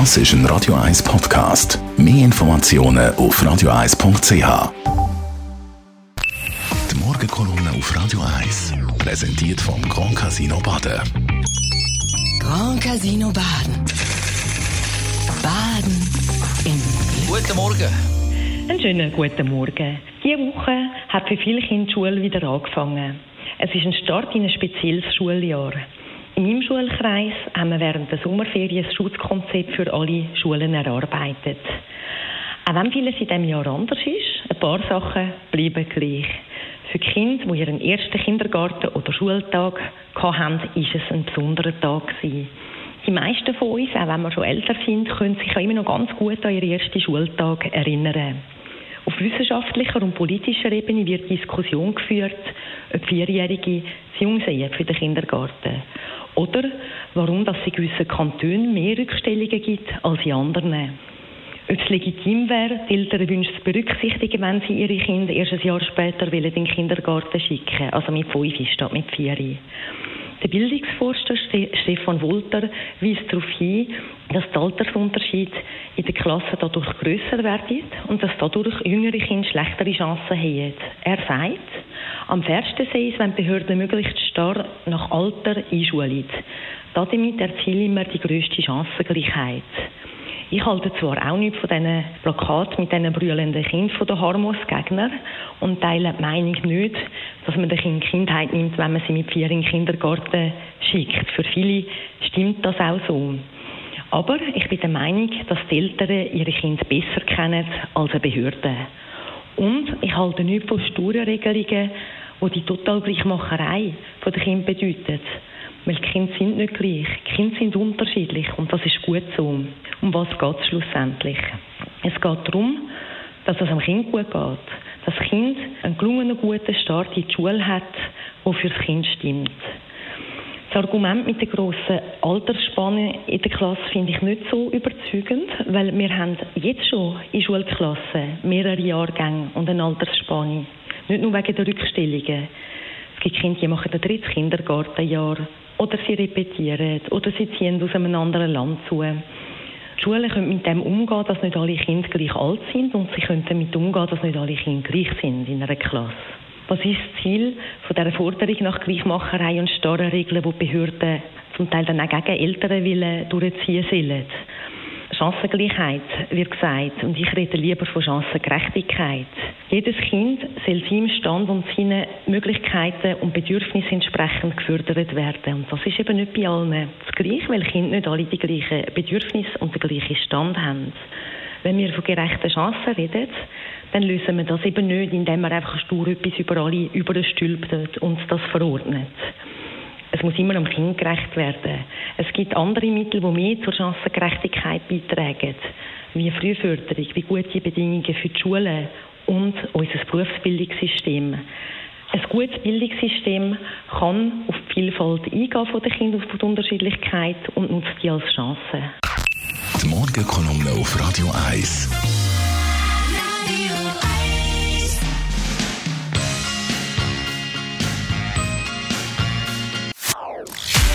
Das ist ein Radio 1 Podcast. Mehr Informationen auf radio1.ch. Die Morgenkolumne auf Radio 1 präsentiert vom Grand Casino Baden. Grand Casino Baden. Baden im Glück. Guten Morgen. Einen schönen guten Morgen. Diese Woche hat für viele Kinder die Schule wieder angefangen. Es ist ein Start in ein spezielles Schuljahr. In meinem Schulkreis haben wir während der Sommerferien ein Schutzkonzept für alle Schulen erarbeitet. Auch wenn vieles in diesem Jahr anders ist, ein paar Sachen bleiben gleich. Für die Kinder, die ihren ersten Kindergarten- oder Schultag hatten, ist es ein besonderer Tag. Die meisten von uns, auch wenn wir schon älter sind, können sich immer noch ganz gut an ihren ersten Schultag erinnern. Auf wissenschaftlicher und politischer Ebene wird Diskussion geführt, ob Vierjährige zu jung für den Kindergarten. Oder warum dass es in gewissen Kantonen mehr Rückstellungen gibt als in anderen. Ob es legitim wäre, die Eltern Wünsche zu berücksichtigen, wenn sie ihre Kinder erst ein Jahr später in den Kindergarten schicken, also mit fünf statt mit vier. Der Bildungsforscher Stefan Wolter weist darauf hin, dass der Altersunterschied in den Klassen dadurch grösser wird und dass dadurch jüngere Kinder schlechtere Chancen haben. Er sagt, am fairsten sei es, wenn Behörden möglichst starr nach Alter einschulen. Damit erzielen wir die grösste Chancengleichheit. Ich halte zwar auch nicht von diesen Plakaten mit diesen brüllenden Kindern der Harmos-Gegner und teile die Meinung nicht, dass man den Kind Kindheit nimmt, wenn man sie mit vier in den Kindergarten schickt. Für viele stimmt das auch so. Aber ich bin der Meinung, dass die Eltern ihre Kinder besser kennen als eine Behörde. Und ich halte nicht von sturen Regelungen, die die Totalgleichmacherei der Kinder bedeutet. Weil die Kinder sind nicht gleich. Die Kinder sind unterschiedlich und das ist gut so. Um was geht es schlussendlich? Es geht darum, dass es am Kind gut geht. Dass das Kind einen gelungenen, guten Start in die Schule hat, der für das Kind stimmt. Das Argument mit der grossen Altersspanne in der Klasse finde ich nicht so überzeugend, weil wir haben jetzt schon in Schulklassen mehrere Jahrgänge und eine Altersspanne. Nicht nur wegen der Rückstellungen. Es gibt Kinder, die machen ein drittes Kindergartenjahr oder sie repetieren oder sie ziehen aus einem anderen Land zu. Schulen können mit dem umgehen, dass nicht alle Kinder gleich alt sind und sie können damit umgehen, dass nicht alle Kinder gleich sind in einer Klasse. Was ist das Ziel von dieser Forderung nach Gleichmacherei und starren Regeln, die Behörden zum Teil dann auch gegen Eltern durchziehen sollen? Chancengleichheit wird gesagt und ich rede lieber von Chancengerechtigkeit. Jedes Kind soll seinem Stand und seinen Möglichkeiten und Bedürfnissen entsprechend gefördert werden. Und das ist eben nicht bei allen das Gleiche, weil Kinder nicht alle die gleichen Bedürfnisse und den gleichen Stand haben. Wenn wir von gerechten Chancen reden, dann lösen wir das eben nicht, indem wir einfach stur etwas über alle überstülpt und das verordnet. Es muss immer am Kind gerecht werden. Es gibt andere Mittel, die mehr zur Chancengerechtigkeit beitragen, wie Frühförderung, wie gute Bedingungen für die Schulen und unser Berufsbildungssystem. Ein gutes Bildungssystem kann auf die Vielfalt eingehen von den Kindern, auf die Unterschiedlichkeit und nutzt die als Chance. Die Morgenkolumne auf Radio 1.